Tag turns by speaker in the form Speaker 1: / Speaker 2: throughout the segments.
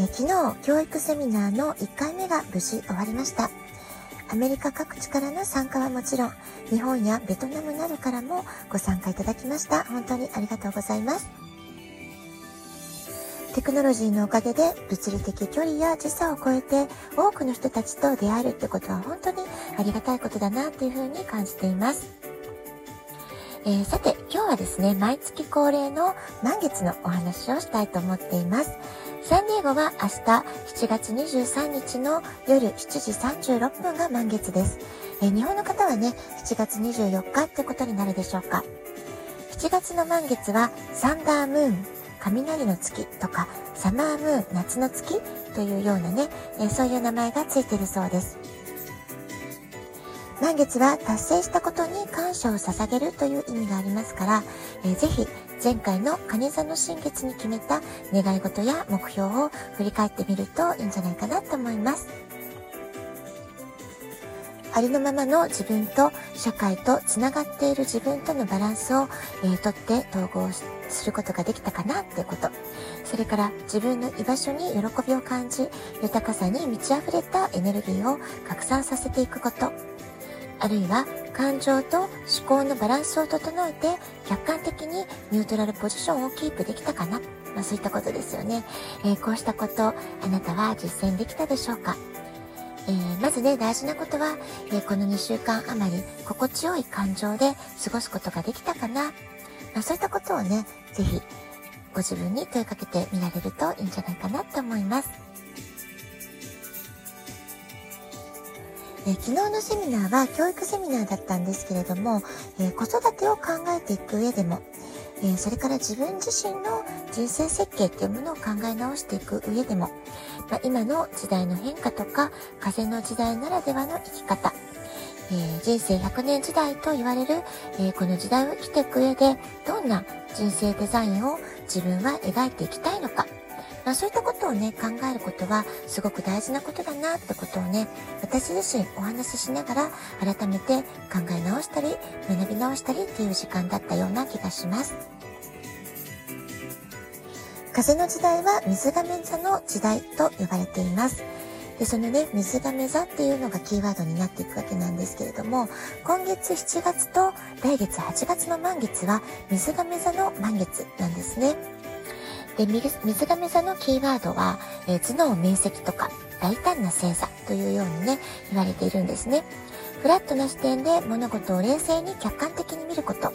Speaker 1: え昨日、教育セミナーの1回目が無事終わりました。アメリカ各地からの参加はもちろん、日本やベトナムなどからもご参加いただきました。本当にありがとうございます。テクノロジーのおかげで物理的距離や時差を超えて多くの人たちと出会えるってことは本当にありがたいことだなっていうふうに感じています。えー、さて、今日はですね、毎月恒例の満月のお話をしたいと思っています。サンディエゴは明日7月23日の夜7時36分が満月です。えー、日本の方はね、7月24日ってことになるでしょうか。7月の満月はサンダームーン、雷の月とかサマームーン、夏の月というようなね、えー、そういう名前がついてるそうです。満月は達成したことに感謝を捧げるという意味がありますから、えー、ぜひ前回の蟹座の新月に決めた願い事や目標を振り返ってみるといいんじゃないかなと思います。ありのままの自分と社会とつながっている自分とのバランスを、えー、とって統合することができたかなってこと。それから自分の居場所に喜びを感じ、豊かさに満ち溢れたエネルギーを拡散させていくこと。あるいは感情と思考のバランスを整えて客観的にニュートラルポジションをキープできたかな、まあ、そういったことですよね、えー、こうしたことあなたは実践できたでしょうか？えー、まずね、大事なことは、えー、この2週間余り心地よい感情で過ごすことができたかな。まあ、そういったことをね、ぜひご自分に問いかけてみられるといいんじゃないかなと思います。え昨日のセミナーは教育セミナーだったんですけれども、え子育てを考えていく上でも、えそれから自分自身の人生設計っていうものを考え直していく上でも、まあ、今の時代の変化とか風の時代ならではの生き方、えー、人生100年時代と言われる、えー、この時代を生きていく上でどんな人生デザインを自分は描いていきたいのか、まあ、そういったことをね、考えることはすごく大事なことだなってことをね、私自身お話ししながら改めて考え直したり、学び直したりっていう時間だったような気がします。風の時代は水亀座の時代と呼ばれています。で、そのね、水亀座っていうのがキーワードになっていくわけなんですけれども、今月7月と来月8月の満月は水亀座の満月なんですね。で、水亀座のキーワードは、えー、頭脳面積とか大胆な星座というようにね、言われているんですね。フラットな視点で物事を冷静に客観的に見ること、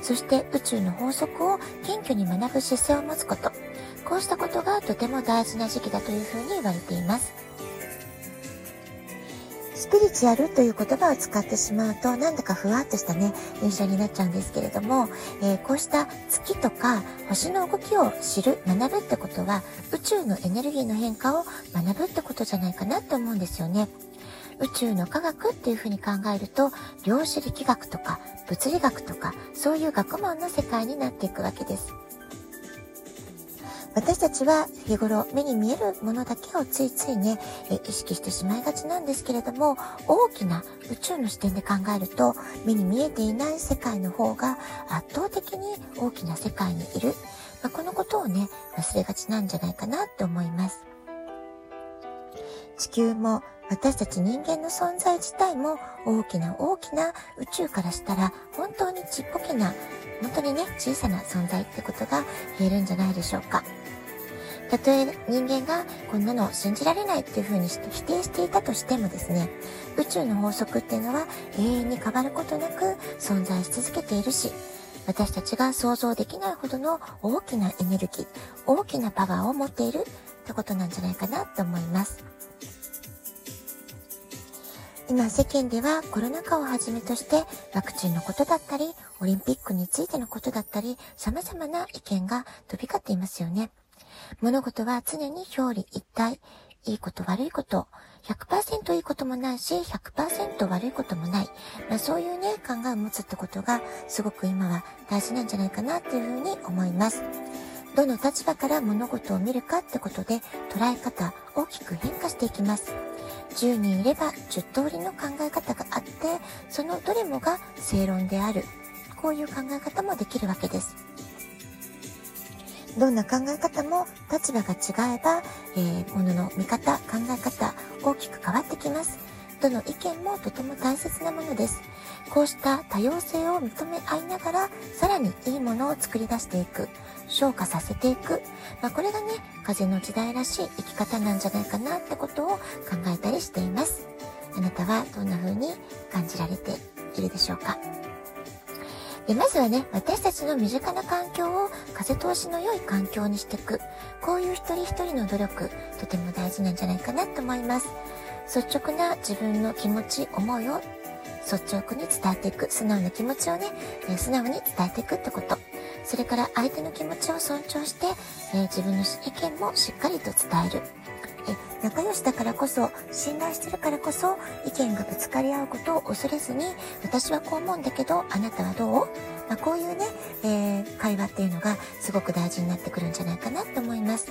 Speaker 1: そして宇宙の法則を謙虚に学ぶ姿勢を持つこと、こうしたことがとても大事な時期だというふうに言われています。スピリチュアルという言葉を使ってしまうと、なんだかふわっとしたね、印象になっちゃうんですけれども、えー、こうした月とか星の動きを知る、学ぶってことは、宇宙のエネルギーの変化を学ぶってことじゃないかなって思うんですよね。宇宙の科学っていうふうに考えると、量子力学とか物理学とか、そういう学問の世界になっていくわけです。私たちは日頃目に見えるものだけをついついね、え意識してしまいがちなんですけれども、大きな宇宙の視点で考えると、目に見えていない世界の方が圧倒的に大きな世界にいる。まあ、このことをね、忘れがちなんじゃないかなと思います。地球も私たち人間の存在自体も大きな大きな宇宙からしたら本当にちっぽけな本当にね小さな存在ってことが言えるんじゃないでしょうか。たとえ人間がこんなの信じられないっていうふうにして否定していたとしてもですね、宇宙の法則っていうのは永遠に変わることなく存在し続けているし、私たちが想像できないほどの大きなエネルギー、大きなパワーを持っているってことなんじゃないかなと思います。今世間ではコロナ禍をはじめとしてワクチンのことだったり、オリンピックについてのことだったり、様々な意見が飛び交っていますよね。物事は常に表裏一体、いいこと悪いこと、100%いいこともないし、100%悪いこともない。まあ、そういうね、考えを持つってことが、すごく今は大事なんじゃないかなっていうふうに思います。どの立場から物事を見るかってことで、捉え方、大きく変化していきます。10人いれば10通りの考え方があって、そのどれもが正論である。こういう考え方もできるわけです。どんな考え方も立場が違えば、えー、ものの見方、考え方、大きく変わってきます。どの意見もとても大切なものです。こうした多様性を認め合いながら、さらにいいものを作り出していく、昇華させていく。まあ、これがね、風の時代らしい生き方なんじゃないかなってことを考えたりしています。あなたはどんな風に感じられているでしょうか？でまずはね、私たちの身近な環境を風通しの良い環境にしていく。こういう一人一人の努力、とても大事なんじゃないかなと思います。率直な自分の気持ち、思いを率直に伝えていく。素直な気持ちをね、素直に伝えていくってこと。それから相手の気持ちを尊重して、えー、自分の意見もしっかりと伝える。え仲良しだからこそ、信頼してるからこそ、意見がぶつかり合うことを恐れずに、私はこう思うんだけど、あなたはどう？まあ、こういうね、えー、会話っていうのがすごく大事になってくるんじゃないかなと思います。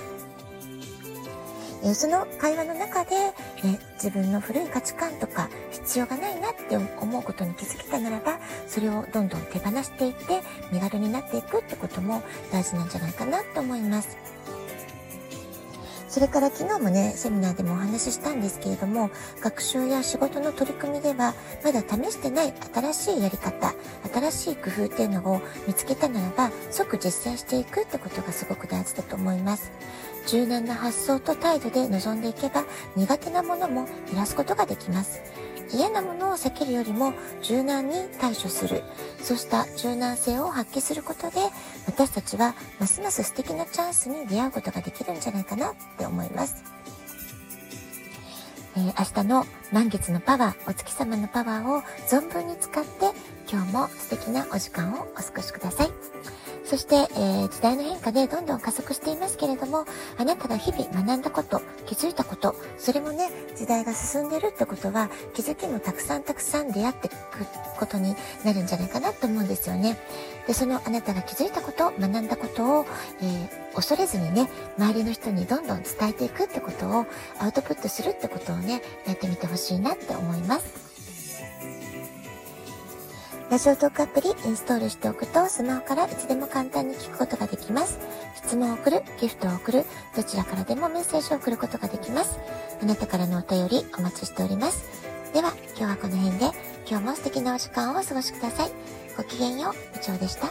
Speaker 1: えその会話の中で、え自分の古い価値観とか必要がないなって思うことに気づけたならば、それをどんどん手放していって、身軽になっていくってことも大事なんじゃないかなと思います。それから昨日もね、セミナーでもお話ししたんですけれども、学習や仕事の取り組みでは、まだ試してない新しいやり方、新しい工夫っていうのを見つけたならば、即実践していくってことがすごく大事だと思います。柔軟な発想と態度で臨んでいけば、苦手なものも減らすことができます。嫌なものを避けるよりも柔軟に対処する。そうした柔軟性を発揮することで、私たちはますます素敵なチャンスに出会うことができるんじゃないかなって思います。えー、明日の満月のパワー、お月様のパワーを存分に使って、今日も素敵なお時間をお過ごしください。そして、えー、時代の変化でどんどん加速していますけれども、あなたが日々学んだこと、気づいたこと、それもね、時代が進んでるってことは、気づきもたくさんたくさん出会っていくことになるんじゃないかなと思うんですよね。で、そのあなたが気づいたこと、学んだことを、えー、恐れずにね、周りの人にどんどん伝えていくってことを、アウトプットするってことをね、やってみてほしいなって思います。ラジオトークアプリインストールしておくとスマホからいつでも簡単に聞くことができます。質問を送る、ギフトを送る、どちらからでもメッセージを送ることができます。あなたからのお便りお待ちしております。では、今日はこの辺で今日も素敵なお時間をお過ごしください。ごきげんよう、部長でした。